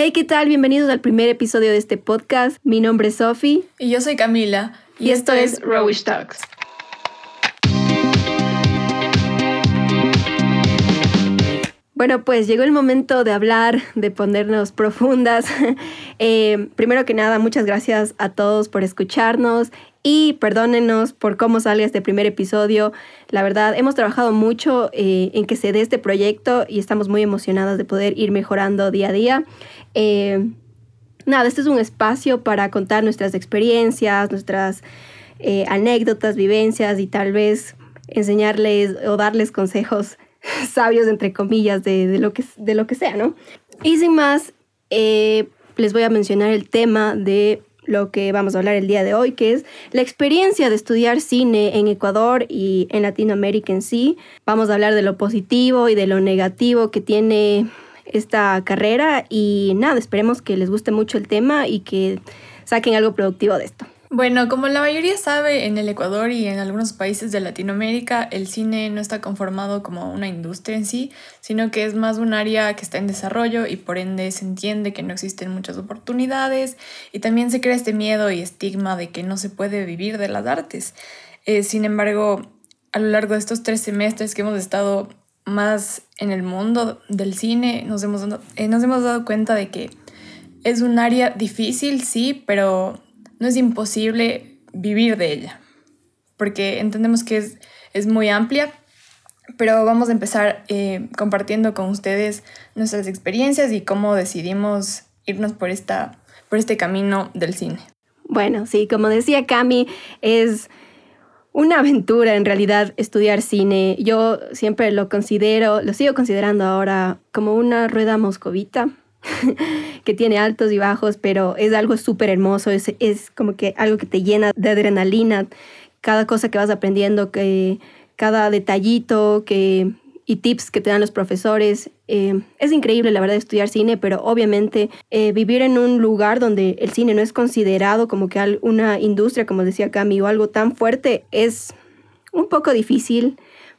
Hey, ¿qué tal? Bienvenidos al primer episodio de este podcast. Mi nombre es Sophie. Y yo soy Camila. Y, esto, es Rowish Talks. Bueno, pues llegó el momento de hablar, de ponernos profundas. Eh, primero que nada, muchas gracias a todos por escucharnos y perdónenos por cómo sale este primer episodio. La verdad, hemos trabajado mucho eh, en que se dé este proyecto y estamos muy emocionadas de poder ir mejorando día a día. Eh, nada, este es un espacio para contar nuestras experiencias, nuestras anécdotas, vivencias y tal vez enseñarles o darles consejos sabios, entre comillas, de, lo, que, de lo que sea, ¿no? Y sin más, eh, les voy a mencionar el tema de lo que vamos a hablar el día de hoy, que es la experiencia de estudiar cine en Ecuador y en Latinoamérica en sí. Vamos a hablar de lo positivo y de lo negativo que tiene esta carrera y nada, esperemos que les guste mucho el tema y que saquen algo productivo de esto. Bueno, como la mayoría sabe, en el Ecuador y en algunos países de Latinoamérica el cine no está conformado como una industria en sí, sino que es más un área que está en desarrollo y por ende se entiende que no existen muchas oportunidades y también se crea este miedo y estigma de que no se puede vivir de las artes. Eh, sin embargo, a lo largo de estos tres semestres que hemos estado más en el mundo del cine, nos hemos, eh, nos hemos dado cuenta de que es un área difícil, sí, pero no es imposible vivir de ella, porque entendemos que es, es muy amplia, pero vamos a empezar eh, compartiendo con ustedes nuestras experiencias y cómo decidimos irnos por, esta, por este camino del cine. Bueno, sí, como decía Cami, es una aventura en realidad estudiar cine. Yo siempre lo considero, lo sigo considerando ahora como una rueda moscovita que tiene altos y bajos, pero es algo súper hermoso, es, es, como que algo que te llena de adrenalina, cada cosa que vas aprendiendo, que cada detallito que, y tips que te dan los profesores. Eh, es increíble, la verdad, estudiar cine, pero obviamente eh, vivir en un lugar donde el cine no es considerado como que una industria, como decía Cami, o algo tan fuerte, es un poco difícil,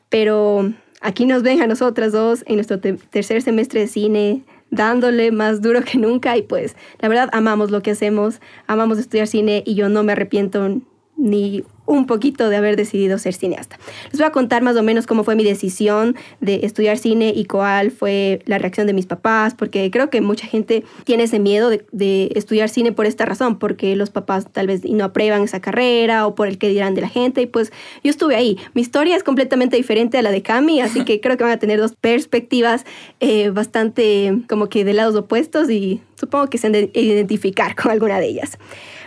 pero aquí nos ven a nosotras dos en nuestro tercer semestre de cine dándole más duro que nunca y pues la verdad amamos lo que hacemos, amamos estudiar cine y yo no me arrepiento ni un poquito de haber decidido ser cineasta. Les voy a contar más o menos cómo fue mi decisión de estudiar cine y cuál fue la reacción de mis papás, porque creo que mucha gente tiene ese miedo de, estudiar cine por esta razón, porque los papás tal vez no aprueban esa carrera o por el que dirán de la gente, y pues yo estuve ahí. Mi historia es completamente diferente a la de Cami, así que creo que van a tener dos perspectivas eh, bastante como que de lados opuestos y supongo que se han de identificar con alguna de ellas.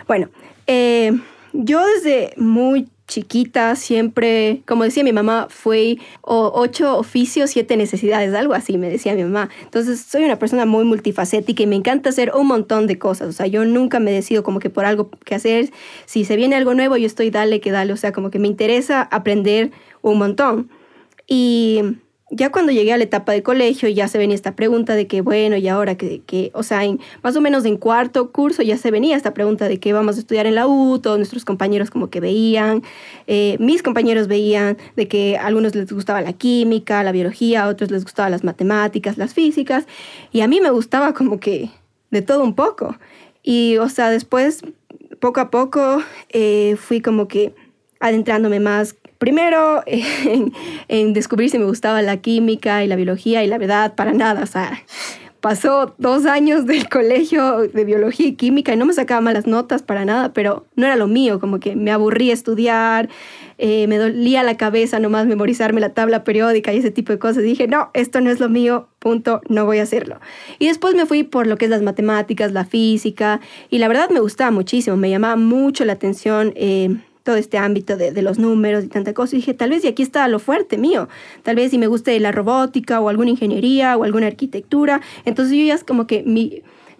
Bueno, eh, yo desde muy chiquita siempre, como decía mi mamá, fue ocho oficios, siete necesidades, algo así, me decía mi mamá. Entonces soy una persona muy multifacética y me encanta hacer un montón de cosas. O sea, yo nunca me decido como que por algo que hacer. Si se viene algo nuevo, yo estoy dale que dale. O sea, como que me interesa aprender un montón. Y ya cuando llegué a la etapa de colegio ya se venía esta pregunta de que, bueno, y ahora que, que o sea, en, más o menos en cuarto curso ya se venía esta pregunta de que vamos a estudiar en la U, todos nuestros compañeros como que veían, eh, mis compañeros veían de que a algunos les gustaba la química, la biología, a otros les gustaba las matemáticas, las físicas, y a mí me gustaba como que de todo un poco. Y, o sea, después, poco a poco, eh, fui como que adentrándome más primero en, descubrir si me gustaba la química y la biología y la verdad, para nada, o sea, pasó dos años del colegio de biología y química y no me sacaba malas notas para nada, pero no era lo mío, como que me aburría estudiar, eh, me dolía la cabeza nomás memorizarme la tabla periódica y ese tipo de cosas. dije, no, esto no es lo mío, punto, no voy a hacerlo. Y después me fui por lo que es las matemáticas, la física, y la verdad me gustaba muchísimo, me llamaba mucho la atención. Eh, todo este ámbito de, los números y tanta cosa. Y dije, tal vez y aquí está lo fuerte mío. Tal vez si me guste la robótica o alguna ingeniería o alguna arquitectura. Entonces yo ya es como que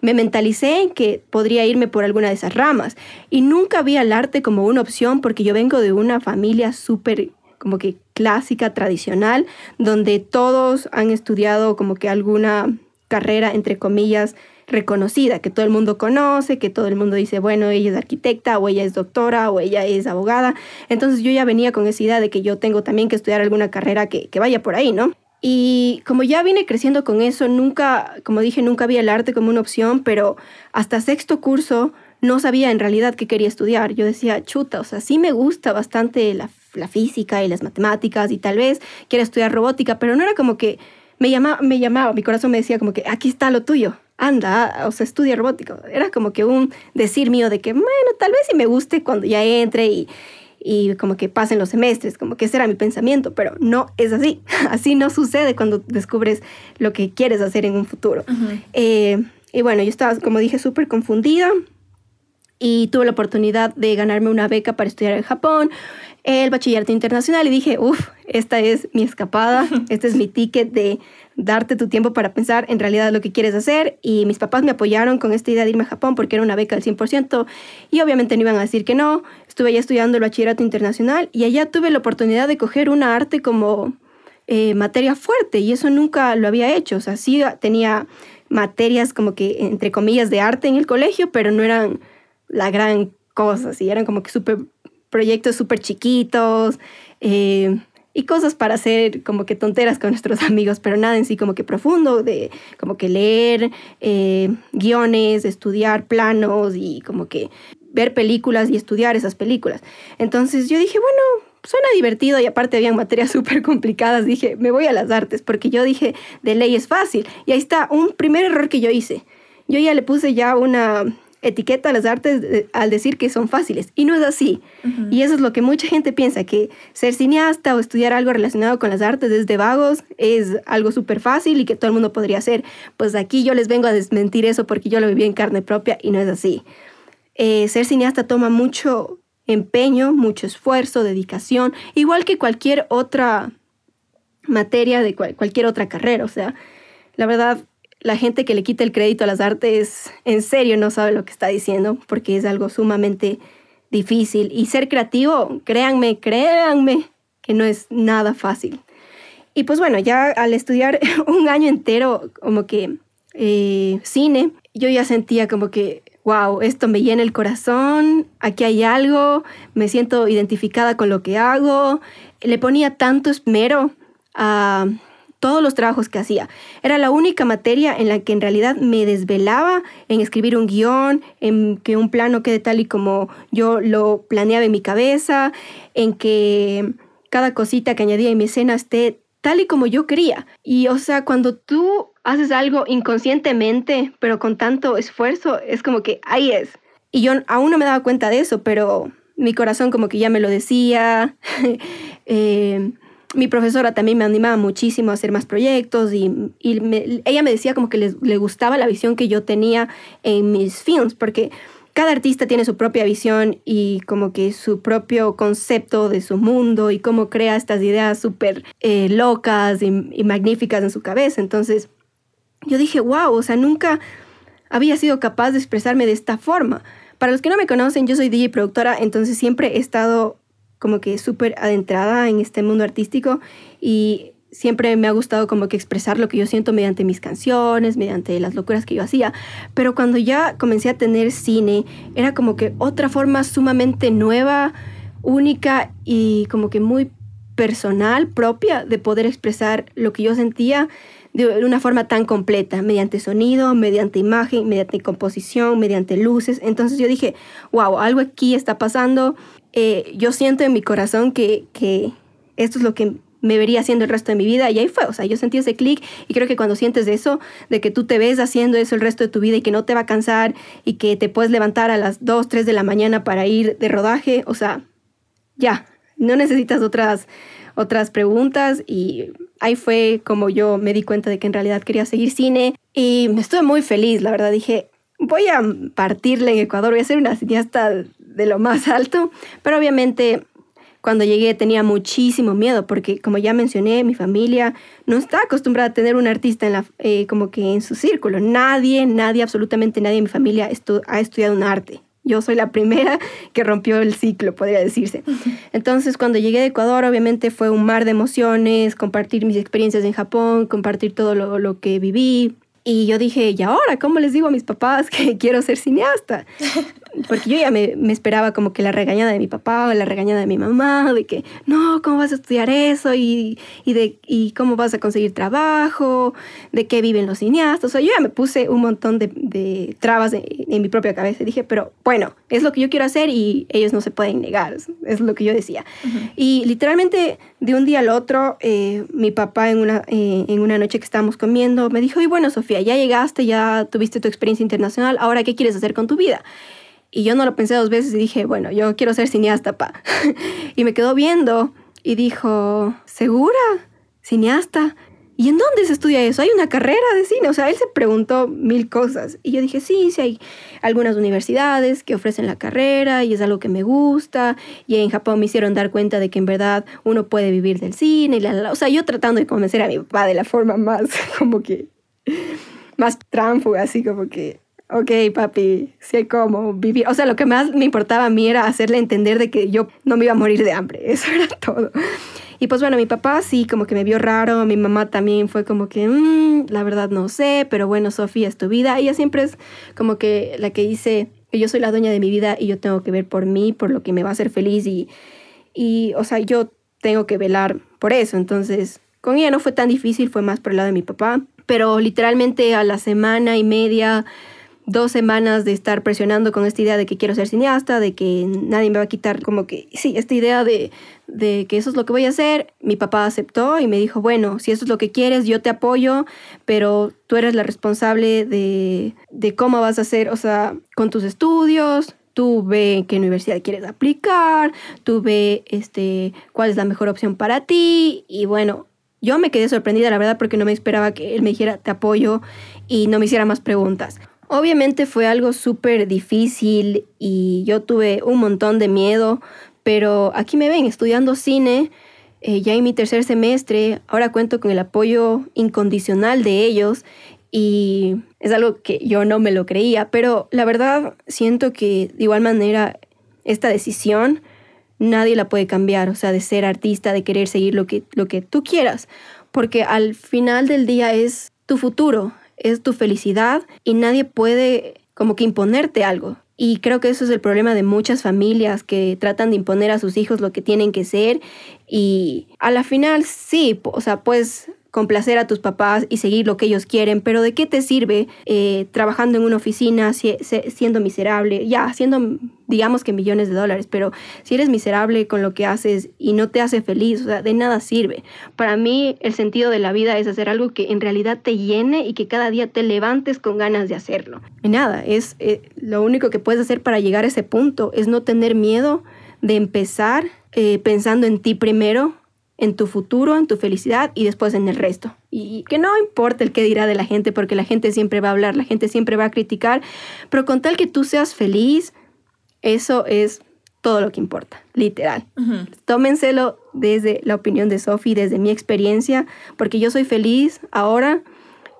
me mentalicé en que podría irme por alguna de esas ramas. Y nunca vi al arte como una opción porque yo vengo de una familia súper como que clásica, tradicional, donde todos han estudiado como que alguna carrera, entre comillas, reconocida, que todo el mundo conoce, que todo el mundo dice, bueno, ella es arquitecta o ella es doctora o ella es abogada. Entonces yo ya venía con esa idea de que yo tengo también que estudiar alguna carrera que, vaya por ahí, ¿no? Y como ya vine creciendo con eso, nunca, como dije, nunca había el arte como una opción, pero hasta sexto curso no sabía en realidad qué quería estudiar. Yo decía, chuta, o sea, sí me gusta bastante la, la física y las matemáticas y tal vez quiera estudiar robótica, pero no era como que me llamaba, me llamaba, mi corazón me decía como que aquí está lo tuyo, anda, o sea, estudia robótica. Era como que un decir mío de que, bueno, tal vez sí me guste cuando ya entre y, y como que pasen los semestres, como que ese era mi pensamiento, pero no es así. Así no sucede cuando descubres lo que quieres hacer en un futuro. Eh, y bueno, yo estaba, como dije, súper confundida y tuve la oportunidad de ganarme una beca para estudiar en Japón, el bachillerato internacional y dije, uff, esta es mi escapada, este es mi ticket de darte tu tiempo para pensar en realidad lo que quieres hacer. Y mis papás me apoyaron con esta idea de irme a Japón porque era una beca del 100% y obviamente no iban a decir que no. Estuve allá estudiando el bachillerato internacional y allá tuve la oportunidad de coger una arte como eh, materia fuerte y eso nunca lo había hecho. O sea, sí tenía materias como que, entre comillas, de arte en el colegio, pero no eran la gran cosa, sí, eran como que super, proyectos súper chiquitos. Eh, y cosas para hacer como que tonteras con nuestros amigos, pero nada en sí como que profundo, de como que leer eh, guiones, estudiar planos y como que ver películas y estudiar esas películas. Entonces yo dije, bueno, suena divertido y aparte habían materias súper complicadas, dije, me voy a las artes, porque yo dije, de ley es fácil. Y ahí está, un primer error que yo hice. Yo ya le puse ya una etiqueta a las artes al decir que son fáciles. Y no es así. Y eso es lo que mucha gente piensa, que ser cineasta o estudiar algo relacionado con las artes desde vagos es algo súper fácil y que todo el mundo podría hacer. Pues aquí yo les vengo a desmentir eso porque yo lo viví en carne propia y no es así. Eh, ser cineasta toma mucho empeño, mucho esfuerzo, dedicación, igual que cualquier otra materia de cualquier otra carrera. O sea, la verdad, la gente que le quita el crédito a las artes en serio no sabe lo que está diciendo porque es algo sumamente difícil. Y ser creativo, créanme, créanme que no es nada fácil. Y pues bueno, ya al estudiar un año entero como que eh, cine, yo ya sentía como que, wow, esto me llena el corazón, aquí hay algo, me siento identificada con lo que hago. Le ponía tanto esmero a todos los trabajos que hacía. Era la única materia en la que en realidad me desvelaba en escribir un guion, en que un plano quede tal y como yo lo planeaba en mi cabeza, en que cada cosita que añadía en mi escena esté tal y como yo quería. Y o sea, cuando tú haces algo inconscientemente, pero con tanto esfuerzo, es como que ahí es. Y yo aún no me daba cuenta de eso, pero mi corazón como que ya me lo decía. eh, mi profesora también me animaba muchísimo a hacer más proyectos y, ella me decía como que le gustaba la visión que yo tenía en mis films, porque cada artista tiene su propia visión y como que su propio concepto de su mundo y cómo crea estas ideas súper eh, locas y, y magníficas en su cabeza. Entonces yo dije, wow, o sea, nunca había sido capaz de expresarme de esta forma. Para los que no me conocen, yo soy DJ productora, entonces siempre he estado como que súper adentrada en este mundo artístico y siempre me ha gustado como que expresar lo que yo siento mediante mis canciones, mediante las locuras que yo hacía. Pero cuando ya comencé a tener cine, era como que otra forma sumamente nueva, única y como que muy personal, propia, de poder expresar lo que yo sentía de una forma tan completa, mediante sonido, mediante imagen, mediante composición, mediante luces. Entonces yo dije, wow, algo aquí está pasando eh, yo siento en mi corazón que, que esto es lo que me vería haciendo el resto de mi vida. Y ahí fue, o sea, yo sentí ese clic y creo que cuando sientes eso, de que tú te ves haciendo eso el resto de tu vida y que no te va a cansar y que te puedes levantar a las 2, 3 de la mañana para ir de rodaje, o sea, ya, no necesitas otras, otras preguntas. Y ahí fue como yo me di cuenta de que en realidad quería seguir cine y me estuve muy feliz, la verdad, dije, voy a partirle en Ecuador, voy a ser una cineasta de lo más alto, pero obviamente cuando llegué tenía muchísimo miedo porque como ya mencioné, mi familia no está acostumbrada a tener un artista en la, eh, como que en su círculo. Nadie, nadie, absolutamente nadie en mi familia ha estudiado un arte. Yo soy la primera que rompió el ciclo, podría decirse. Entonces, cuando llegué de Ecuador, obviamente fue un mar de emociones, compartir mis experiencias en Japón, compartir todo lo, lo que viví, y yo dije, ¿y ahora cómo les digo a mis papás que quiero ser cineasta? porque yo ya me, me, esperaba como que la regañada de mi papá o la regañada de mi mamá, de que, no, ¿cómo vas a estudiar eso? Y, y, de, y cómo vas a conseguir trabajo, de qué viven los cineastas. O sea, yo ya me puse un montón de, de trabas en mi propia cabeza y dije, pero bueno, es lo que yo quiero hacer y ellos no se pueden negar, es lo que yo decía. Y literalmente de un día al otro, eh, mi papá en una, eh, en una noche que estábamos comiendo me dijo, y bueno, Sofía, ya llegaste, ya tuviste tu experiencia internacional, ahora qué quieres hacer con tu vida? Y yo no lo pensé dos veces y dije, bueno, yo quiero ser cineasta, pa. y me quedó viendo y dijo, ¿segura? ¿Cineasta? ¿Y en dónde se estudia eso? ¿Hay una carrera de cine? O sea, él se preguntó mil cosas. Y yo dije, sí, sí hay algunas universidades que ofrecen la carrera y es algo que me gusta. Y en Japón me hicieron dar cuenta de que en verdad uno puede vivir del cine. Y la, O sea, yo tratando de convencer a mi papá de la forma más como que... más tránfuga, así como que ok, papi, hay cómo vivir. O sea, lo que más me importaba a mí era hacerle entender de que yo no me iba a morir de hambre. Eso era todo. Y pues bueno, mi papá sí, como que me vio raro. Mi mamá también fue como que, mm, la verdad no sé, pero bueno, Sofía, es tu vida. Ella siempre es como que la que dice, yo soy la dueña de mi vida y yo tengo que ver por mí, por lo que me va a hacer feliz. Y, y o sea, yo tengo que velar por eso. Entonces, con ella no fue tan difícil, fue más por el lado de mi papá. Pero literalmente a la semana y media dos semanas de estar presionando con esta idea de que quiero ser cineasta, de que nadie me va a quitar como que, sí, esta idea de, de que eso es lo que voy a hacer, mi papá aceptó y me dijo, bueno, si eso es lo que quieres, yo te apoyo, pero tú eres la responsable de, de cómo vas a hacer, o sea, con tus estudios, tú ve qué universidad quieres aplicar, tú ve este, cuál es la mejor opción para ti y bueno, yo me quedé sorprendida, la verdad, porque no me esperaba que él me dijera te apoyo y no me hiciera más preguntas. Obviamente fue algo súper difícil y yo tuve un montón de miedo, pero aquí me ven estudiando cine, eh, ya en mi tercer semestre, ahora cuento con el apoyo incondicional de ellos y es algo que yo no me lo creía, pero la verdad siento que de igual manera esta decisión nadie la puede cambiar, o sea, de ser artista, de querer seguir lo que, lo que tú quieras, porque al final del día es tu futuro, es tu felicidad y nadie puede como que imponerte algo. Y creo que eso es el problema de muchas familias que tratan de imponer a sus hijos lo que tienen que ser y a la final sí, o sea, pues complacer a tus papás y seguir lo que ellos quieren, pero ¿de qué te sirve eh, trabajando en una oficina siendo miserable? Ya, haciendo, digamos que millones de dólares, pero si eres miserable con lo que haces y no te hace feliz, o sea, de nada sirve. Para mí el sentido de la vida es hacer algo que en realidad te llene y que cada día te levantes con ganas de hacerlo. Y nada, es eh, lo único que puedes hacer para llegar a ese punto, es no tener miedo de empezar eh, pensando en ti primero en tu futuro, en tu felicidad y después en el resto. Y que no importa el qué dirá de la gente, porque la gente siempre va a hablar, la gente siempre va a criticar, pero con tal que tú seas feliz, eso es todo lo que importa, literal. Tómenselo desde la opinión de Sophie, desde mi experiencia, porque yo soy feliz ahora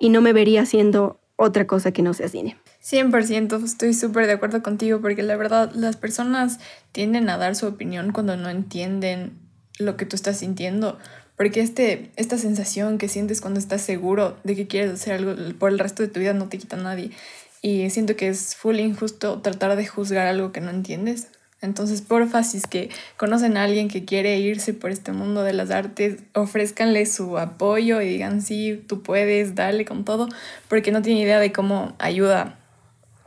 y no me vería haciendo otra cosa que no sea cine. 100%, estoy súper de acuerdo contigo, porque la verdad las personas tienden a dar su opinión cuando no entienden lo que tú estás sintiendo. Porque este, esta sensación que sientes cuando estás seguro de que quieres hacer algo por el resto de tu vida no te quita a nadie. Y siento que es full injusto tratar de juzgar algo que no entiendes. Entonces, porfa, si es que conocen a alguien que quiere irse por este mundo de las artes, ofrézcanle su apoyo y digan, sí, tú puedes, dale con todo, porque no tiene idea de cómo ayuda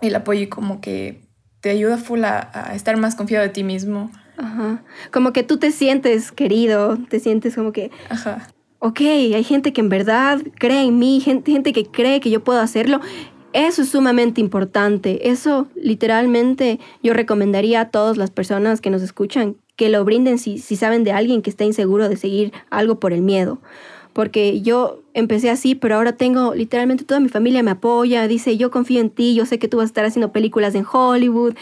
el apoyo y como que te ayuda full a estar más confiado de ti mismo, Ajá. Como que tú te sientes querido, te sientes como que... Ajá. Ok, hay gente que en verdad cree en mí, gente, gente que cree que yo puedo hacerlo. Eso es sumamente importante. Eso literalmente yo recomendaría a todas las personas que nos escuchan que lo brinden si, si saben de alguien que está inseguro de seguir algo por el miedo. Porque yo empecé así, pero ahora tengo literalmente toda mi familia me apoya, dice yo confío en ti, yo sé que tú vas a estar haciendo películas en Hollywood,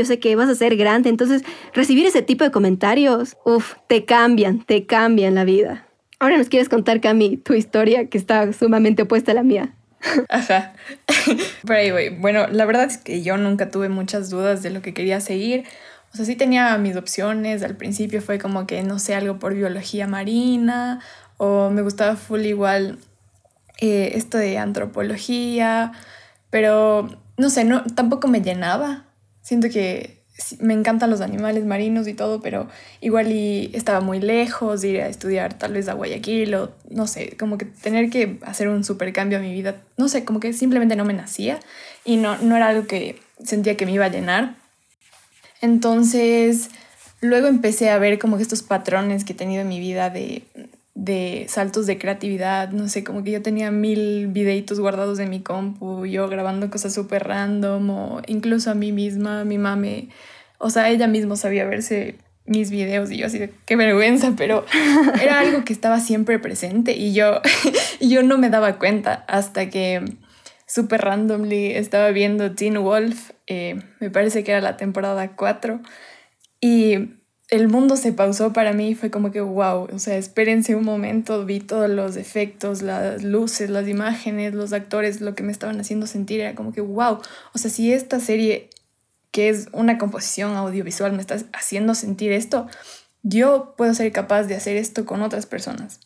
yo sé que vas a ser grande. Entonces, recibir ese tipo de comentarios, uff, te cambian, te cambian la vida. Ahora nos quieres contar, Cami, tu historia que está sumamente opuesta a la mía. Ajá. Pero ahí Bueno, la verdad es que yo nunca tuve muchas dudas de lo que quería seguir. O sea, sí tenía mis opciones. Al principio fue como que, no sé, algo por biología marina. O me gustaba full igual eh, esto de antropología. Pero, no sé, no, tampoco me llenaba. Siento que me encantan los animales marinos y todo, pero igual y estaba muy lejos ir a estudiar tal vez a Guayaquil o no sé, como que tener que hacer un super cambio a mi vida, no sé, como que simplemente no me nacía y no, no era algo que sentía que me iba a llenar. Entonces, luego empecé a ver como que estos patrones que he tenido en mi vida de de saltos de creatividad, no sé, como que yo tenía mil videitos guardados en mi compu, yo grabando cosas súper random, o incluso a mí misma, mi mami, o sea, ella misma sabía verse mis videos y yo así de qué vergüenza, pero era algo que estaba siempre presente y yo, yo no me daba cuenta hasta que súper randomly estaba viendo Teen Wolf, eh, me parece que era la temporada 4, y el mundo se pausó para mí fue como que wow, o sea, espérense un momento, vi todos los efectos, las luces, las imágenes, los actores, lo que me estaban haciendo sentir era como que wow, o sea, si esta serie que es una composición audiovisual me está haciendo sentir esto, yo puedo ser capaz de hacer esto con otras personas.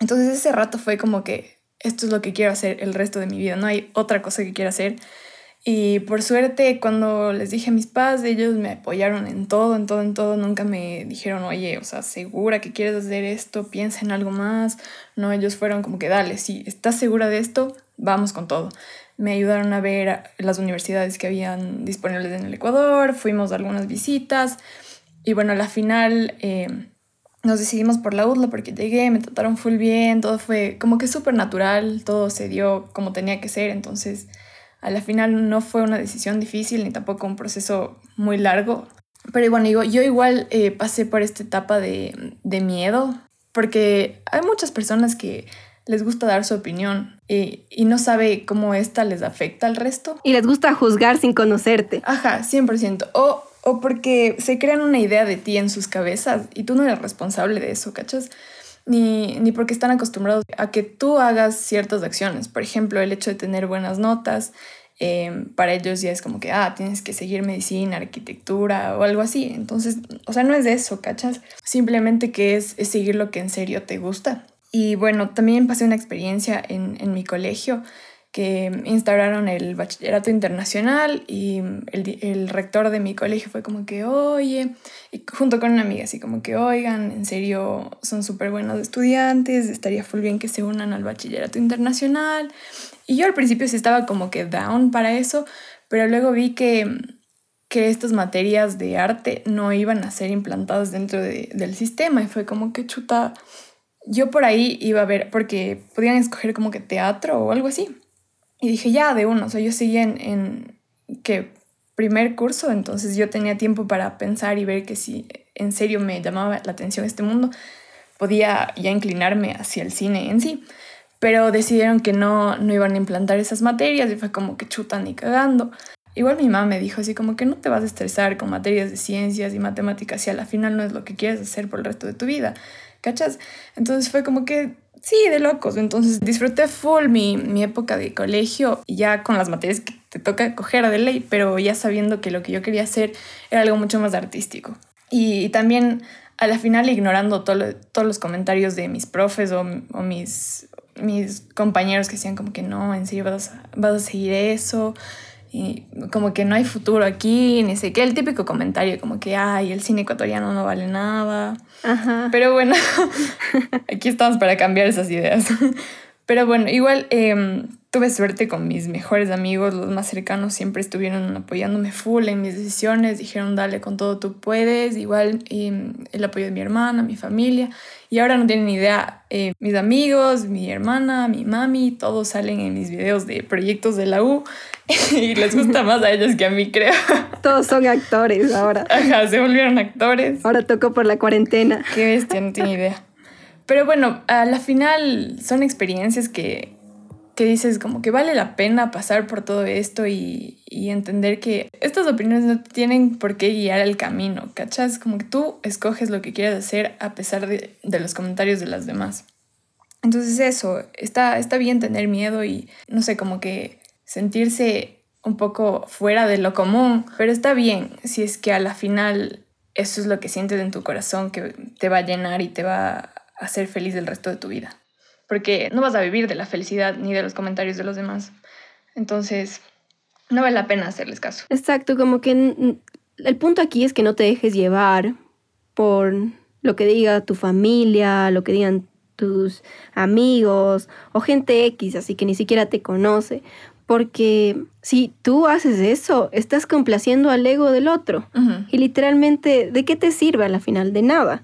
Entonces ese rato fue como que esto es lo que quiero hacer el resto de mi vida, no hay otra cosa que quiera hacer y por suerte, cuando les dije a mis padres, ellos me apoyaron en todo, en todo, en todo. Nunca me dijeron, oye, o sea, segura que quieres hacer esto, piensa en algo más. No, ellos fueron como que, dale, si estás segura de esto, vamos con todo. Me ayudaron a ver las universidades que habían disponibles en el Ecuador, fuimos a algunas visitas. Y bueno, a la final eh, nos decidimos por la UDLA porque llegué, me trataron full bien, todo fue como que súper natural, todo se dio como tenía que ser. Entonces a la final no fue una decisión difícil ni tampoco un proceso muy largo. Pero bueno, digo, yo igual eh, pasé por esta etapa de, miedo porque hay muchas personas que les gusta dar su opinión y, y, no sabe cómo esta les afecta al resto. Y les gusta juzgar sin conocerte. Ajá, 100%. O, o porque se crean una idea de ti en sus cabezas y tú no eres responsable de eso, ¿cachas? Ni, ni porque están acostumbrados a que tú hagas ciertas acciones. Por ejemplo, el hecho de tener buenas notas, eh, para ellos ya es como que, ah, tienes que seguir medicina, arquitectura o algo así. Entonces, o sea, no es eso, ¿cachas? Simplemente que es, es seguir lo que en serio te gusta. Y bueno, también pasé una experiencia en, en mi colegio que instauraron el bachillerato internacional y el, el, rector de mi colegio fue como que, oye, y junto con una amiga, así como que, oigan, en serio, son súper buenos estudiantes, estaría full bien que se unan al bachillerato internacional. Y yo al principio sí estaba como que down para eso, pero luego vi que, que estas materias de arte no iban a ser implantadas dentro de, del sistema y fue como que chuta. Yo por ahí iba a ver, porque podían escoger como que teatro o algo así. Y dije, ya, de uno, o sea, yo seguía en, en que primer curso, entonces yo tenía tiempo para pensar y ver que si en serio me llamaba la atención este mundo, podía ya inclinarme hacia el cine en sí. Pero decidieron que no, no iban a implantar esas materias y fue como que chutan y cagando. Igual mi mamá me dijo así como que no te vas a estresar con materias de ciencias y matemáticas si a la final no es lo que quieres hacer por el resto de tu vida, ¿cachas? Entonces fue como que Sí, de locos. Entonces disfruté full mi, mi época de colegio, ya con las materias que te toca coger de ley, pero ya sabiendo que lo que yo quería hacer era algo mucho más artístico. Y, también a la final ignorando todo todos los comentarios de mis profes o, o, mis, mis compañeros que decían como que no, en serio vas vas a seguir eso y como que no hay futuro aquí, ni sé qué, el típico comentario como que, ay, el cine ecuatoriano no vale nada. Pero bueno, aquí estamos para cambiar esas ideas. Pero bueno, igual em, tuve suerte con mis mejores amigos, los más cercanos siempre estuvieron apoyándome full en mis decisiones, dijeron dale con todo tú puedes, igual em, el apoyo de mi hermana, mi familia, y ahora no tienen idea, eh, mis amigos, mi hermana, mi mami, todos salen en mis videos de proyectos de la U y les gusta más a ellos que a mí, creo. Todos son actores ahora. Ajá, se volvieron actores. Ahora tocó por la cuarentena. Qué bestia, no tiene idea. Pero bueno, a la final son experiencias que, que dices como que vale la pena pasar por todo esto y, y, entender que estas opiniones no tienen por qué guiar el camino, ¿cachas? Como que tú escoges lo que quieres hacer a pesar de, de los comentarios de las demás. Entonces eso, está, está bien tener miedo y no sé, como que sentirse un poco fuera de lo común, pero está bien si es que a la final eso es lo que sientes en tu corazón que te va a llenar y te va a hacer feliz el resto de tu vida. Porque no vas a vivir de la felicidad ni de los comentarios de los demás. Entonces, no vale la pena hacerles caso. Exacto, como que el punto aquí es que no te dejes llevar por lo que diga tu familia, lo que digan tus amigos o gente X, así que ni siquiera te conoce. Porque si tú haces eso, estás complaciendo al ego del otro. Y literalmente, ¿de qué te sirve a la final? De nada.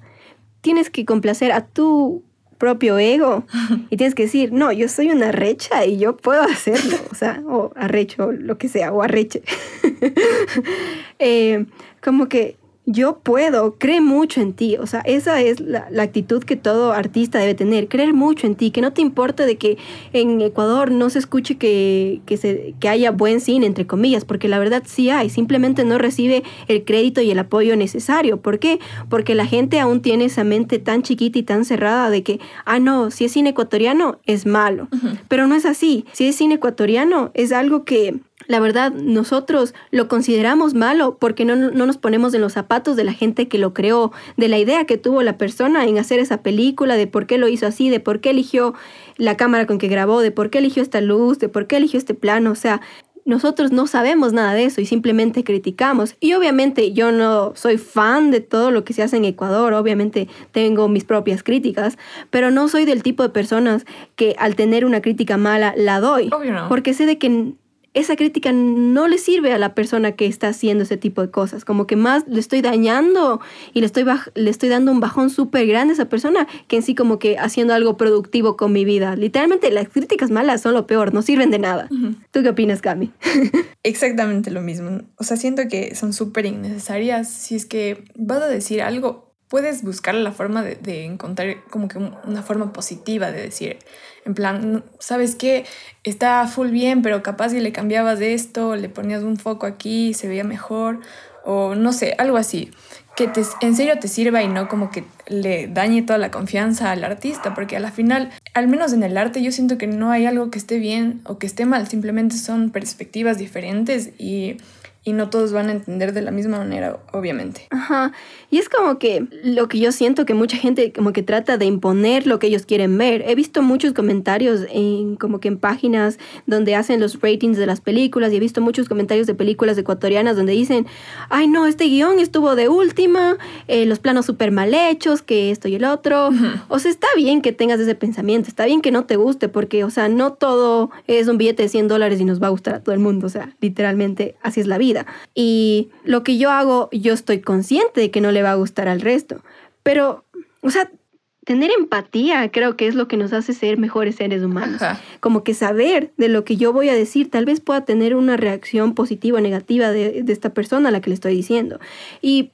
Tienes que complacer a tu propio ego y tienes que decir, no, yo soy una recha y yo puedo hacerlo, o sea, o arrecho, lo que sea, o arreche. eh, como que yo puedo, cree mucho en ti. O sea, esa es la, actitud que todo artista debe tener, creer mucho en ti, que no te importa de que en Ecuador no se escuche que, que, se, que haya buen cine, entre comillas, porque la verdad sí hay, simplemente no recibe el crédito y el apoyo necesario. ¿Por qué? Porque la gente aún tiene esa mente tan chiquita y tan cerrada de que, ah, no, si es cine ecuatoriano es malo. Pero no es así. Si es cine ecuatoriano es algo que la verdad, nosotros lo consideramos malo porque no, nos ponemos en los zapatos de la gente que lo creó, de la idea que tuvo la persona en hacer esa película, de por qué lo hizo así, de por qué eligió la cámara con que grabó, de por qué eligió esta luz, de por qué eligió este plano. O sea, nosotros no sabemos nada de eso y simplemente criticamos. Y obviamente yo no soy fan de todo lo que se hace en Ecuador, obviamente tengo mis propias críticas, pero no soy del tipo de personas que al tener una crítica mala la doy. Porque sé de que esa crítica no le sirve a la persona que está haciendo ese tipo de cosas. Como que más le estoy dañando y le estoy, le estoy dando un bajón súper grande a esa persona que en sí como que haciendo algo productivo con mi vida. Literalmente las críticas malas son lo peor, no sirven de nada. ¿Tú qué opinas, Cami? Exactamente lo mismo. O sea, siento que son súper innecesarias. Si es que vas a decir algo, puedes buscar la forma de, encontrar como que una forma positiva de decir, en plan, ¿sabes qué? Está full bien, pero capaz si le cambiabas de esto, le ponías un foco aquí, se veía mejor, o no sé, algo así, que te, en serio te sirva y no como que le dañe toda la confianza al artista, porque a la final, al menos en el arte, yo siento que no hay algo que esté bien o que esté mal, simplemente son perspectivas diferentes y y no todos van a entender de la misma manera, obviamente. Ajá. Y es como que lo que yo siento que mucha gente como que trata de imponer lo que ellos quieren ver. He visto muchos comentarios en como que en páginas donde hacen los ratings de las películas y he visto muchos comentarios de películas ecuatorianas donde dicen, ay no, este guion estuvo de última, eh, los planos súper mal hechos, que esto y el otro. O sea, está bien que tengas ese pensamiento, está bien que no te guste porque, o sea, no todo es un billete de 100 dólares y nos va a gustar a todo el mundo. O sea, literalmente así es la vida. Y lo que yo hago, yo estoy consciente de que no le va a gustar al resto. Pero, o sea, tener empatía creo que es lo que nos hace ser mejores seres humanos. Como que saber de lo que yo voy a decir, tal vez pueda tener una reacción positiva o negativa de, de esta persona a la que le estoy diciendo. Y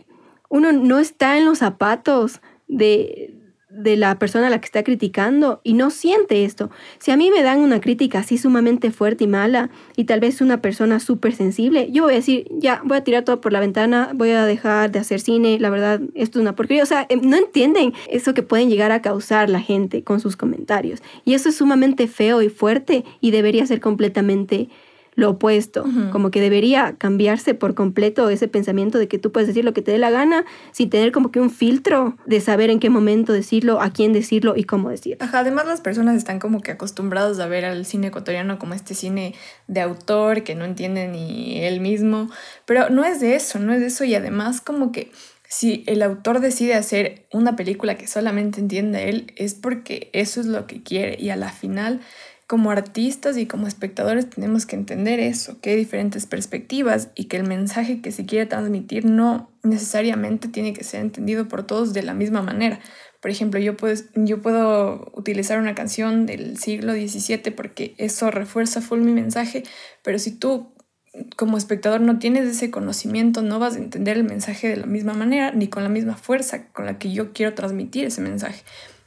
uno no está en los zapatos de, de la persona a la que está criticando y no siente esto. Si a mí me dan una crítica así sumamente fuerte y mala y tal vez una persona súper sensible, yo voy a decir, ya, voy a tirar todo por la ventana, voy a dejar de hacer cine, la verdad, esto es una porquería. O sea, em, no entienden eso que pueden llegar a causar la gente con sus comentarios. Y eso es sumamente feo y fuerte y debería ser completamente lo opuesto, como que debería cambiarse por completo ese pensamiento de que tú puedes decir lo que te dé la gana sin tener como que un filtro de saber en qué momento decirlo, a quién decirlo y cómo decirlo. Ajá, además las personas están como que acostumbrados a ver al cine ecuatoriano como este cine de autor que no entiende ni él mismo, pero no es de eso, no es de eso y además como que si el autor decide hacer una película que solamente entiende él es porque eso es lo que quiere y a la final como artistas y como espectadores tenemos que entender eso, que hay diferentes perspectivas y que el mensaje que se quiere transmitir no necesariamente tiene que ser entendido por todos de la misma manera. Por ejemplo, yo puedo, yo puedo utilizar una canción del siglo XVII porque eso refuerza full mi mensaje, pero si tú como espectador no tienes ese conocimiento, no vas a entender el mensaje de la misma manera ni con la misma fuerza con la que yo quiero transmitir ese mensaje.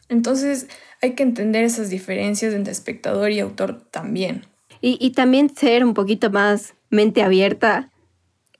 Entonces hay que entender esas diferencias entre espectador y autor también. Y, también ser un poquito más mente abierta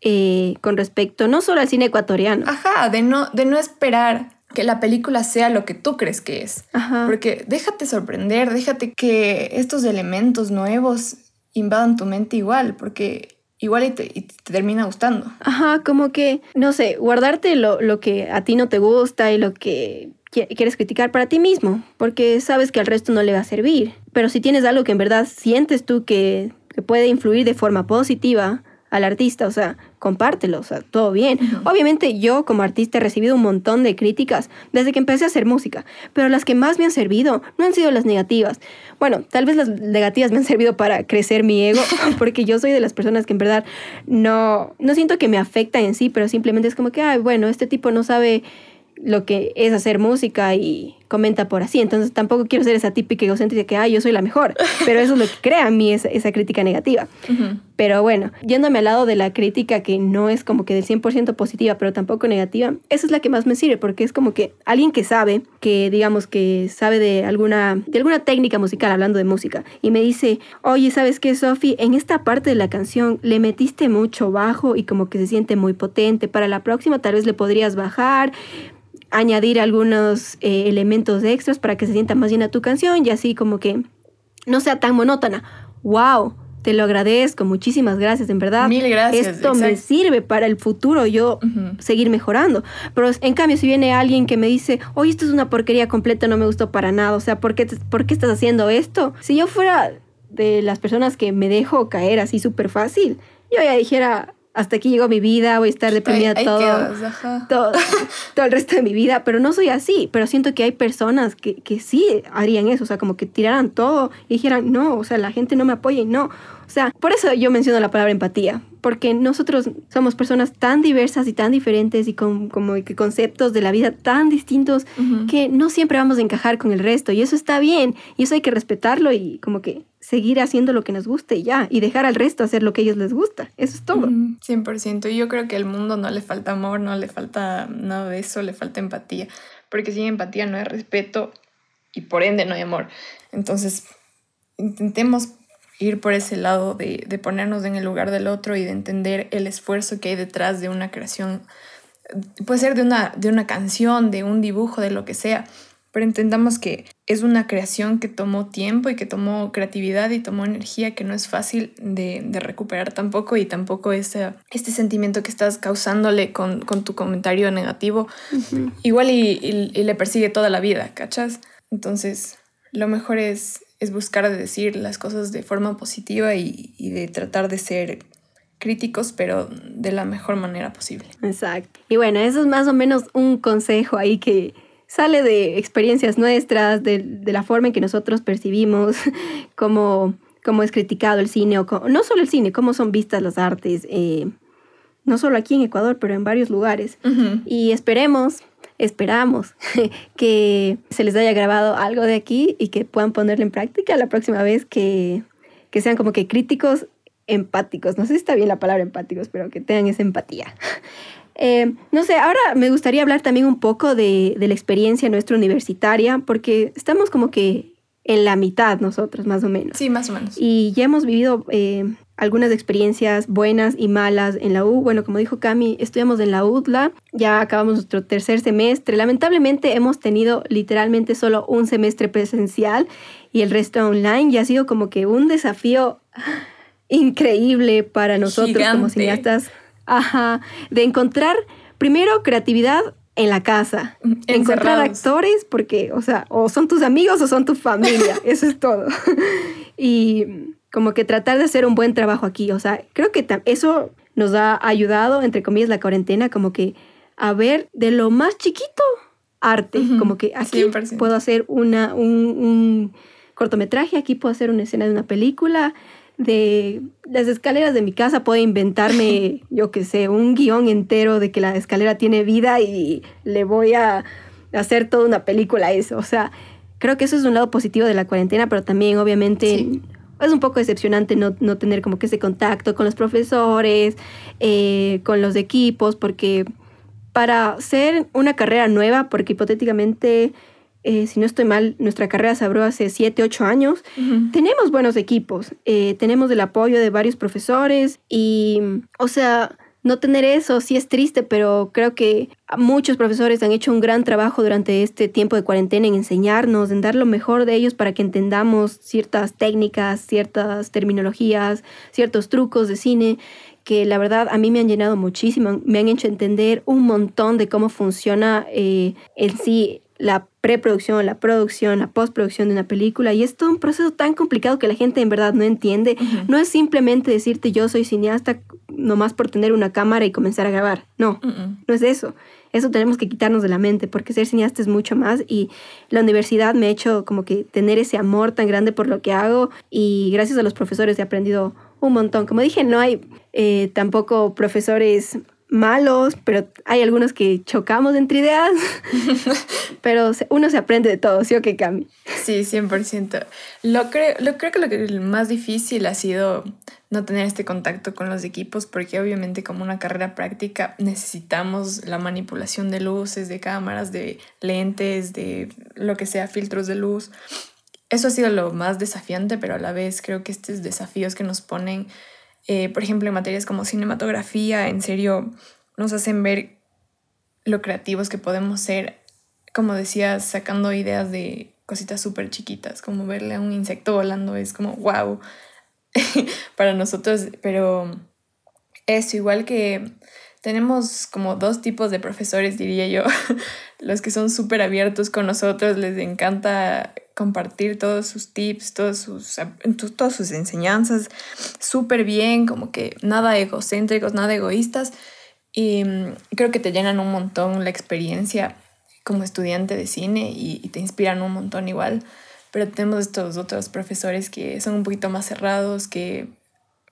eh, con respecto no solo al cine ecuatoriano. Ajá, de no, de no esperar que la película sea lo que tú crees que es. Ajá. Porque déjate sorprender, déjate que estos elementos nuevos invadan tu mente igual, porque igual y te, termina gustando. Ajá, como que, no sé, guardarte lo, lo que a ti no te gusta y lo que quieres criticar para ti mismo, porque sabes que al resto no le va a servir. Pero si tienes algo que en verdad sientes tú que que puede influir de forma positiva al artista, o sea, compártelo, o sea, todo bien. Obviamente yo como artista he recibido un montón de críticas desde que empecé a hacer música, pero las que más me han servido no han sido las negativas. Bueno, tal vez las negativas me han servido para crecer mi ego, porque yo soy de las personas que en verdad no, no siento que me afecta en sí, pero simplemente es como que, ay, bueno, este tipo no sabe lo que es hacer música y comenta por así. Entonces tampoco quiero ser esa típica egocéntrica que, ay, yo soy la mejor. Pero eso es lo que crea a mí esa, esa crítica negativa. Pero bueno, yéndome al lado de la crítica que no es como que del 100% positiva, pero tampoco negativa, esa es la que más me sirve porque es como que alguien que sabe, que digamos que sabe de alguna, de alguna técnica musical, hablando de música, y me dice, oye, ¿sabes qué, Sofi? En esta parte de la canción le metiste mucho bajo y como que se siente muy potente. Para la próxima tal vez le podrías bajar añadir algunos eh, elementos extras para que se sienta más llena tu canción y así como que no sea tan monótona. ¡Wow! Te lo agradezco, muchísimas gracias, en verdad. Mil gracias. Esto me sirve para el futuro, yo seguir mejorando. Pero en cambio, si viene alguien que me dice, oye, esto es una porquería completa, no me gustó para nada, o sea, ¿por qué, ¿por qué estás haciendo esto? Si yo fuera de las personas que me dejo caer así súper fácil, yo ya dijera, hasta aquí llegó mi vida, voy a estar deprimida todo, todo, todo, el resto de mi vida, pero no soy así, pero siento que hay personas que, que sí harían eso, o sea, como que tiraran todo y dijeran, no, o sea, la gente no me apoya y no, o sea, por eso yo menciono la palabra empatía, porque nosotros somos personas tan diversas y tan diferentes y con como que conceptos de la vida tan distintos que no siempre vamos a encajar con el resto y eso está bien y eso hay que respetarlo y como que seguir haciendo lo que nos guste y ya, y dejar al resto hacer lo que a ellos les gusta. Eso es todo. 100%. Y yo creo que al mundo no le falta amor, no le falta nada de eso, le falta empatía. Porque sin empatía no hay respeto y por ende no hay amor. Entonces, intentemos ir por ese lado de, de ponernos en el lugar del otro y de entender el esfuerzo que hay detrás de una creación. Puede ser de una, de una canción, de un dibujo, de lo que sea pero entendamos que es una creación que tomó tiempo y que tomó creatividad y tomó energía que no es fácil de, recuperar tampoco y tampoco ese, este sentimiento que estás causándole con, tu comentario negativo, igual y, le persigue toda la vida, ¿cachas? Entonces, lo mejor es, es buscar decir las cosas de forma positiva y, y de tratar de ser críticos, pero de la mejor manera posible. Exacto. Y bueno, eso es más o menos un consejo ahí que sale de experiencias nuestras, de, la forma en que nosotros percibimos cómo, cómo es criticado el cine, o no solo el cine, cómo son vistas las artes, eh, no solo aquí en Ecuador, pero en varios lugares. Y esperemos, esperamos que se les haya grabado algo de aquí y que puedan ponerlo en práctica la próxima vez que, que sean como que críticos empáticos. No sé si está bien la palabra empáticos, pero que tengan esa empatía. Eh, no sé, ahora me gustaría hablar también un poco de, la experiencia nuestra universitaria, porque estamos como que en la mitad nosotros, más o menos. Sí, más o menos. Y ya hemos vivido eh, algunas experiencias buenas y malas en la U. Bueno, como dijo Cami, estudiamos en la UDLA, ya acabamos nuestro tercer semestre. Lamentablemente hemos tenido literalmente solo un semestre presencial y el resto online y ha sido como que un desafío increíble para nosotros como cineastas Ajá, de encontrar primero creatividad en la casa, encontrar actores porque, o sea, o son tus amigos o son tu familia, eso es todo. y como que tratar de hacer un buen trabajo aquí, o sea, creo que eso nos ha ayudado, entre comillas, la cuarentena, como que a ver de lo más chiquito arte, como que aquí puedo hacer una, un cortometraje, aquí puedo hacer una escena de una película, de las escaleras de mi casa puedo inventarme, yo qué sé, un guion entero de que la escalera tiene vida y le voy a hacer toda una película a eso. O sea, creo que eso es un lado positivo de la cuarentena, pero también obviamente es un poco decepcionante no, tener como que ese contacto con los profesores, eh, con los equipos, porque para ser una carrera nueva, porque hipotéticamente eh, si no estoy mal, nuestra carrera se abrió hace 7, 8 años. Tenemos buenos equipos, eh, tenemos el apoyo de varios profesores y, o sea, no tener eso sí es triste, pero creo que muchos profesores han hecho un gran trabajo durante este tiempo de cuarentena en enseñarnos, en dar lo mejor de ellos para que entendamos ciertas técnicas, ciertas terminologías, ciertos trucos de cine que la verdad a mí me han llenado muchísimo, me han hecho entender un montón de cómo funciona eh, en sí la preproducción, la producción, la postproducción de una película y es todo un proceso tan complicado que la gente en verdad no entiende. No es simplemente decirte yo soy cineasta nomás por tener una cámara y comenzar a grabar. No, no es eso. Eso tenemos que quitarnos de la mente porque ser cineasta es mucho más y la universidad me ha hecho como que tener ese amor tan grande por lo que hago y gracias a los profesores he aprendido un montón. Como dije, no hay eh, tampoco profesores malos, pero hay algunos que chocamos entre ideas, pero uno se aprende de todo, ¿sí o qué, Cami? Sí, 100%. Lo creo, lo creo que lo que más difícil ha sido no tener este contacto con los equipos, porque obviamente como una carrera práctica necesitamos la manipulación de luces, de cámaras, de lentes, de lo que sea, filtros de luz. Eso ha sido lo más desafiante, pero a la vez creo que estos desafíos que nos ponen eh, por ejemplo, en materias como cinematografía, en serio, nos hacen ver lo creativos que podemos ser, como decías, sacando ideas de cositas súper chiquitas, como verle a un insecto volando es como wow para nosotros, pero eso, igual que tenemos como dos tipos de profesores, diría yo, los que son súper abiertos con nosotros, les encanta compartir todos sus tips, todos sus, todas sus enseñanzas súper bien, como que nada egocéntricos, nada egoístas. Y mm, creo que te llenan un montón la experiencia como estudiante de cine y, te inspiran un montón igual. Pero tenemos estos otros profesores que son un poquito más cerrados, que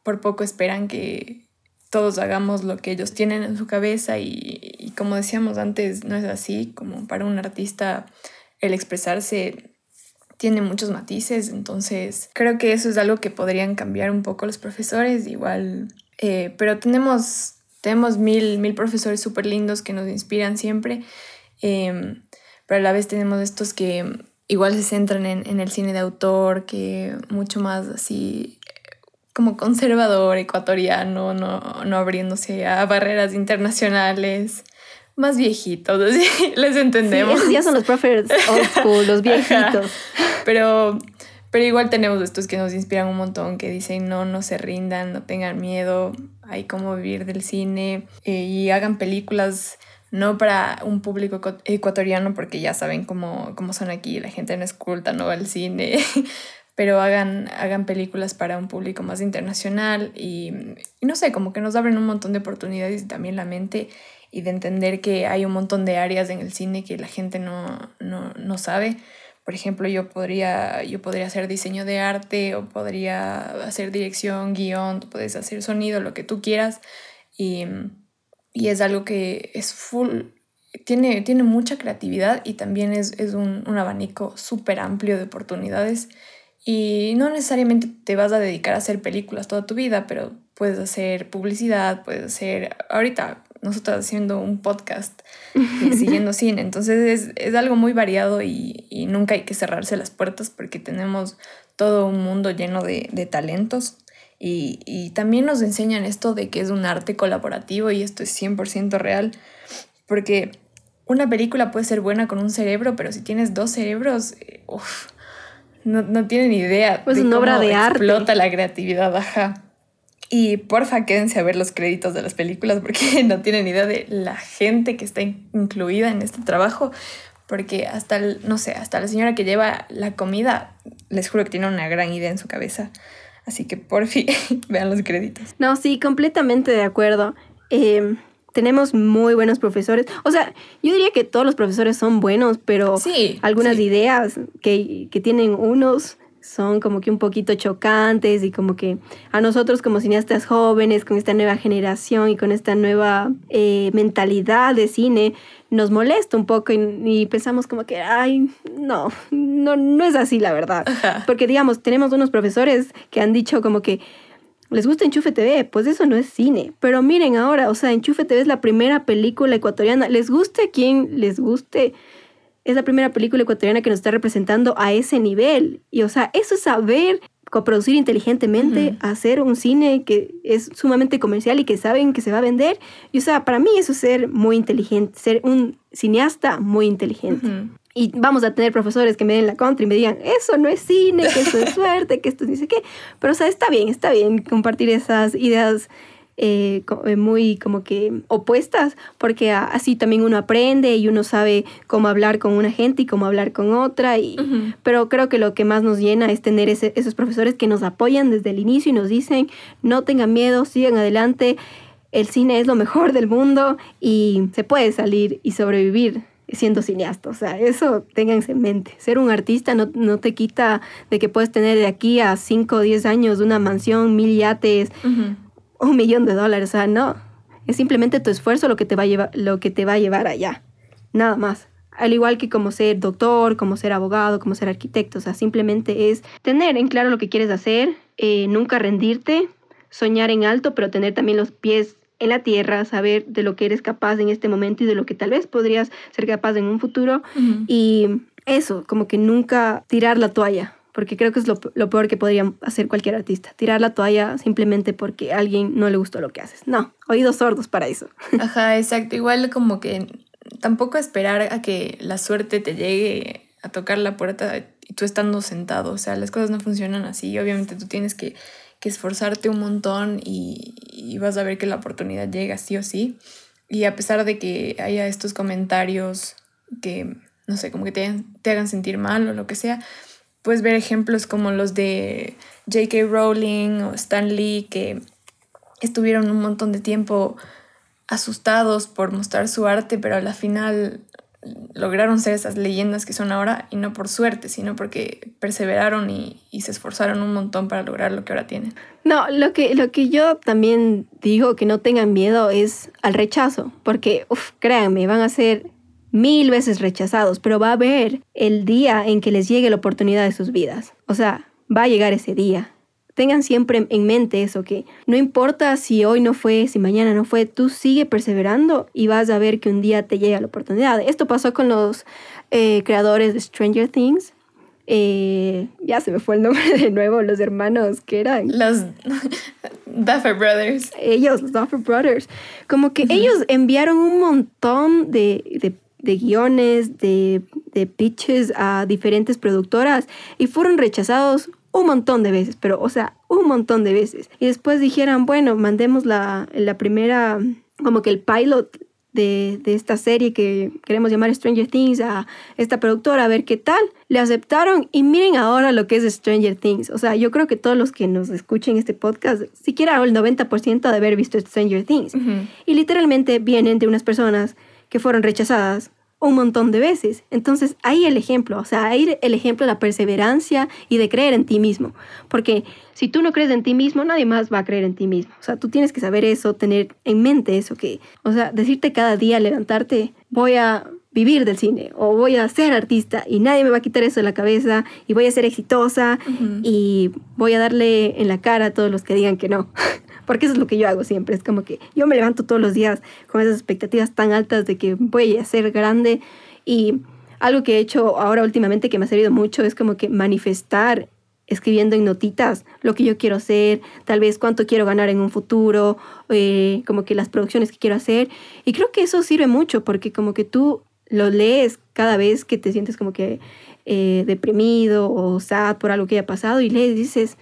por poco esperan que todos hagamos lo que ellos tienen en su cabeza y, y como decíamos antes, no es así, como para un artista el expresarse tiene muchos matices, entonces creo que eso es algo que podrían cambiar un poco los profesores, igual, eh, pero tenemos, tenemos mil, mil profesores súper lindos que nos inspiran siempre, em, pero a la vez tenemos estos que igual se centran en, en el cine de autor, que mucho más así como conservador, ecuatoriano, no, no abriéndose a barreras internacionales más viejitos, así les entendemos. Sí, ya son los profes old school, los viejitos. Pero, pero igual tenemos estos que nos inspiran un montón, que dicen no, no se rindan, no tengan miedo, hay como vivir del cine eh, y hagan películas no para un público ecuatoriano porque ya saben cómo, cómo son aquí, la gente no es culta, no va al cine, pero hagan, hagan películas para un público más internacional y, y, no sé, como que nos abren un montón de oportunidades y también la mente y de entender que hay un montón de áreas en el cine que la gente no, no, no sabe. Por ejemplo, yo podría, yo podría hacer diseño de arte o podría hacer dirección, guion, puedes hacer sonido, lo que tú quieras. Y, y es algo que es full, tiene, tiene mucha creatividad y también es, es un, un abanico súper amplio de oportunidades. Y no necesariamente te vas a dedicar a hacer películas toda tu vida, pero puedes hacer publicidad, puedes hacer, ahorita nosotros haciendo un podcast siguiendo cine. Entonces es, algo muy variado y, nunca hay que cerrarse las puertas porque tenemos todo un mundo lleno de, talentos. Y, también nos enseñan esto de que es un arte colaborativo y esto es 100% real. Porque una película puede ser buena con un cerebro, pero si tienes dos cerebros, eh, no, no tienen idea. Pues de una obra de explota la creatividad, ajá. Y porfa, quédense a ver los créditos de las películas porque no tienen idea de la gente que está incluida en este trabajo. Porque hasta, el, no sé, hasta la señora que lleva la comida, les juro que tiene una gran idea en su cabeza. Así que por fin vean los créditos. No, sí, completamente de acuerdo. Em, tenemos muy buenos profesores. O sea, yo diría que todos los profesores son buenos, pero sí, algunas ideas que, que tienen unos son como que un poquito chocantes y como que a nosotros como cineastas jóvenes, con esta nueva generación y con esta nueva eh, mentalidad de cine, nos molesta un poco y, pensamos como que, ay, no, no, no es así la verdad. Porque digamos, tenemos unos profesores que han dicho como que les gusta Enchufe TV, pues eso no es cine. Pero miren ahora, o sea, Enchufe TV es la primera película ecuatoriana, les guste a quien les guste es la primera película ecuatoriana que nos está representando a ese nivel. Y o sea, eso es saber coproducir inteligentemente, hacer un cine que es sumamente comercial y que saben que se va a vender. Y o sea, para mí eso es ser muy inteligente, ser un cineasta muy inteligente. Y vamos a tener profesores que me den la contra y me digan, eso no es cine, que eso es suerte, que esto dice qué. Pero o sea, está bien, está bien compartir esas ideas eh, eh, muy como que opuestas, porque así también uno aprende y uno sabe cómo hablar con una gente y cómo hablar con otra. Y, Pero creo que lo que más nos llena es tener esos profesores que nos apoyan desde el inicio y nos dicen, no tengan miedo, sigan adelante, el cine es lo mejor del mundo y se puede salir y sobrevivir siendo cineasta. O sea, eso ténganse en mente. Ser un artista no, no te quita de que puedes tener de aquí a 5 o 10 años una mansión, mil yates, un millón de dólares. O sea, no. Es simplemente tu esfuerzo lo que te va a llevar, lo que te va a llevar allá. Nada más. Al igual que como ser doctor, como ser abogado, como ser arquitecto. O sea, simplemente es tener en claro lo que quieres hacer, eh, nunca rendirte, soñar en alto, pero tener también los pies en la tierra, saber de lo que eres capaz en este momento y de lo que tal vez podrías ser capaz en un futuro. Y eso, como que nunca tirar la toalla, porque creo que es lo, lo, peor que podría hacer cualquier artista, tirar la toalla simplemente porque a alguien no le gustó lo que haces. No, oídos sordos para eso. Ajá, exacto. Igual como que tampoco esperar a que la suerte te llegue a tocar la puerta y tú estando sentado. O sea, las cosas no funcionan así. Obviamente tú tienes que, que esforzarte un montón y, y, vas a ver que la oportunidad llega sí o sí. Y a pesar de que haya estos comentarios que, no sé, como que te, te hagan sentir mal o lo que sea, puedes ver ejemplos como los de J.K. Rowling o Stan Lee que estuvieron un montón de tiempo asustados por mostrar su arte, pero a la final lograron ser esas leyendas que son ahora y no por suerte, sino porque perseveraron y, se esforzaron un montón para lograr lo que ahora tienen. No, lo que, lo que yo también digo que no tengan miedo es al rechazo, porque, uf, créanme, van a ser mil veces rechazados, pero va a haber el día en que les llegue la oportunidad de sus vidas. O sea, va a llegar ese día. Tengan siempre en mente eso, que no importa si hoy no fue, si mañana no fue, tú sigue perseverando y vas a ver que un día te llega la oportunidad. Esto pasó con los eh, creadores de Stranger Things. Eh, ya se me fue el nombre de nuevo, los hermanos que eran. Los Duffer Brothers. Ellos, los Duffer Brothers. Como que ellos enviaron un montón de, de de guiones, de, pitches a diferentes productoras y fueron rechazados un montón de veces, pero o sea, un montón de veces. Y después dijeran, bueno, mandemos la, la primera, como que el pilot de, de, esta serie que queremos llamar Stranger Things a esta productora a ver qué tal. Le aceptaron y miren ahora lo que es Stranger Things. O sea, yo creo que todos los que nos escuchen este podcast, siquiera el 90% de haber visto Stranger Things. Y literalmente vienen de unas personas que fueron rechazadas un montón de veces. Entonces, ahí el ejemplo, o sea, ahí el ejemplo de la perseverancia y de creer en ti mismo. Porque si tú no crees en ti mismo, nadie más va a creer en ti mismo. O sea, tú tienes que saber eso, tener en mente eso, que, o sea, decirte cada día, levantarte, voy a vivir del cine o voy a ser artista y nadie me va a quitar eso de la cabeza y voy a ser exitosa y voy a darle en la cara a todos los que digan que no. porque eso es lo que yo hago siempre, es como que yo me levanto todos los días con esas expectativas tan altas de que voy a ser grande y algo que he hecho ahora últimamente que me ha servido mucho es como que manifestar escribiendo en notitas lo que yo quiero hacer, tal vez cuánto quiero ganar en un futuro, eh, como que las producciones que quiero hacer. Y creo que eso sirve mucho porque como que tú lo lees cada vez que te sientes como que eh, deprimido o sad por algo que haya pasado y lees dices,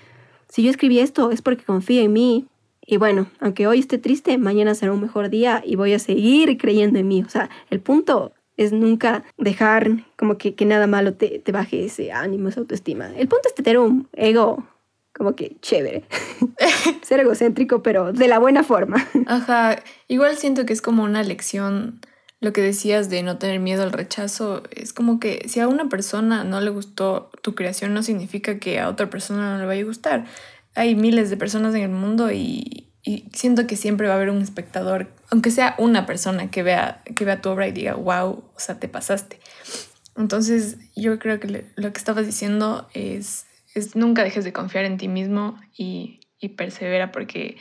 si yo escribí esto es porque confío en mí, y bueno, aunque hoy esté triste, mañana será un mejor día y voy a seguir creyendo en mí. O sea, el punto es nunca dejar como que, que nada malo te, te, baje ese ánimo, esa autoestima. El punto es tener un ego como que chévere. Ser egocéntrico, pero de la buena forma. Ajá, igual siento que es como una lección lo que decías de no tener miedo al rechazo. Es como que si a una persona no le gustó tu creación, no significa que a otra persona no le vaya a gustar hay miles de personas en el mundo y, siento que siempre va a haber un espectador, aunque sea una persona que vea, que vea tu obra y diga, wow, o sea, te pasaste. Entonces yo creo que lo que estabas diciendo es, es nunca dejes de confiar en ti mismo y, y persevera porque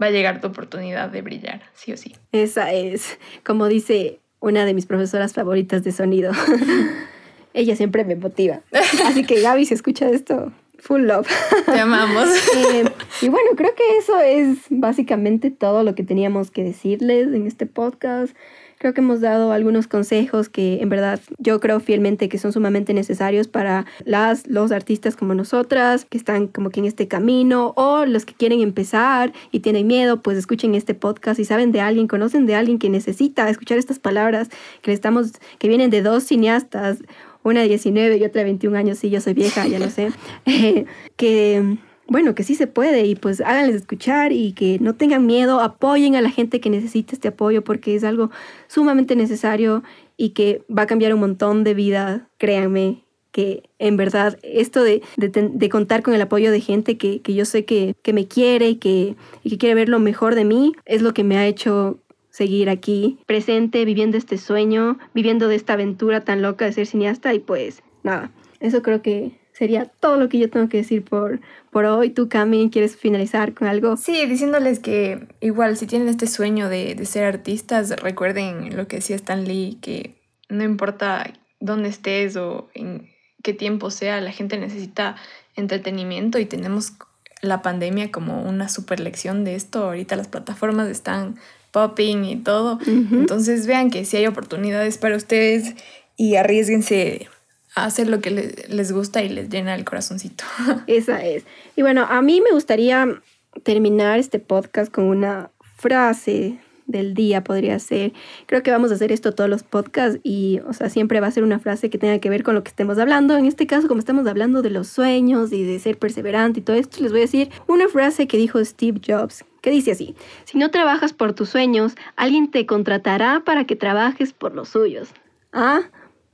va a llegar tu oportunidad de brillar, sí o sí. Esa es, como dice una de mis profesoras favoritas de sonido. Ella siempre me motiva. Así que Gaby, si escucha esto, Full love. Te amamos. Eh, y bueno, creo que eso es básicamente todo lo que teníamos que decirles en este podcast. Creo que hemos dado algunos consejos que en verdad yo creo fielmente que son sumamente necesarios para las, los artistas como nosotras, que están como que en este camino, o los que quieren empezar y tienen miedo, pues escuchen este podcast y saben de alguien, conocen de alguien que necesita escuchar estas palabras que le estamos, que vienen de dos cineastas, una de 19 y otra de 21 años, sí, yo soy vieja, ya lo sé, que bueno, que sí se puede y pues háganles escuchar y que no tengan miedo, apoyen a la gente que necesita este apoyo porque es algo sumamente necesario y que va a cambiar un montón de vida, créanme, que en verdad esto de, de, contar con el apoyo de gente que, que yo sé que, que, me quiere y que, y que quiere ver lo mejor de mí es lo que me ha hecho seguir aquí, presente, viviendo este sueño, viviendo de esta aventura tan loca de ser cineasta y pues nada, eso creo que sería todo lo que yo tengo que decir por, por hoy. ¿Tú, Cami, quieres finalizar con algo? Sí, diciéndoles que igual si tienen este sueño de, de ser artistas, recuerden lo que decía Stan Lee, que no importa dónde estés o en qué tiempo sea, la gente necesita entretenimiento y tenemos la pandemia como una super lección de esto. Ahorita las plataformas están popping y todo. Entonces vean que si hay oportunidades para ustedes y arriesguense hacer lo que les gusta y les llena el corazoncito. Esa es. Y bueno, a mí me gustaría terminar este podcast con una frase del día podría ser. Creo que vamos a hacer esto todos los podcasts y, o sea, siempre va a ser una frase que tenga que ver con lo que estemos hablando. En este caso, como estamos hablando de los sueños y de ser perseverante y todo esto, les voy a decir una frase que dijo Steve Jobs, que dice así, si no trabajas por tus sueños, alguien te contratará para que trabajes por los suyos. Ah,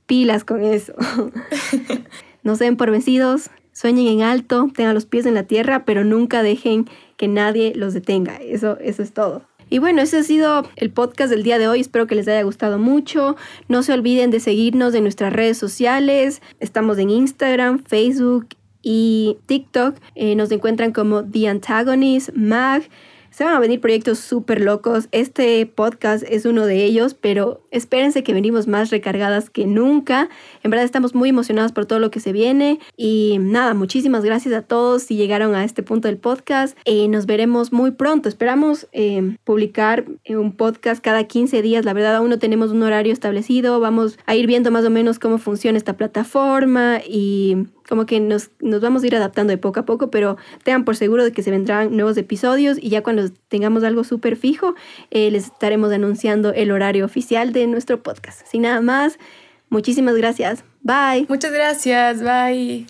pilas con eso. no sean por vencidos, sueñen en alto, tengan los pies en la tierra, pero nunca dejen que nadie los detenga. Eso, eso es todo. Y bueno, ese ha sido el podcast del día de hoy. Espero que les haya gustado mucho. No se olviden de seguirnos en nuestras redes sociales. Estamos en Instagram, Facebook y TikTok. Eh, nos encuentran como The Antagonist Mag. Se van a venir proyectos súper locos. Este podcast es uno de ellos, pero espérense que venimos más recargadas que nunca. En verdad estamos muy emocionados por todo lo que se viene. Y nada, muchísimas gracias a todos si llegaron a este punto del podcast. Y nos veremos muy pronto. Esperamos eh, publicar un podcast cada 15 días. La verdad aún no tenemos un horario establecido. Vamos a ir viendo más o menos cómo funciona esta plataforma y como que nos, nos, vamos a ir adaptando de poco a poco, pero tengan por seguro de que se vendrán nuevos episodios y ya cuando tengamos algo súper fijo, eh, les estaremos anunciando el horario oficial de nuestro podcast. Sin nada más, muchísimas gracias. Bye. Muchas gracias. Bye.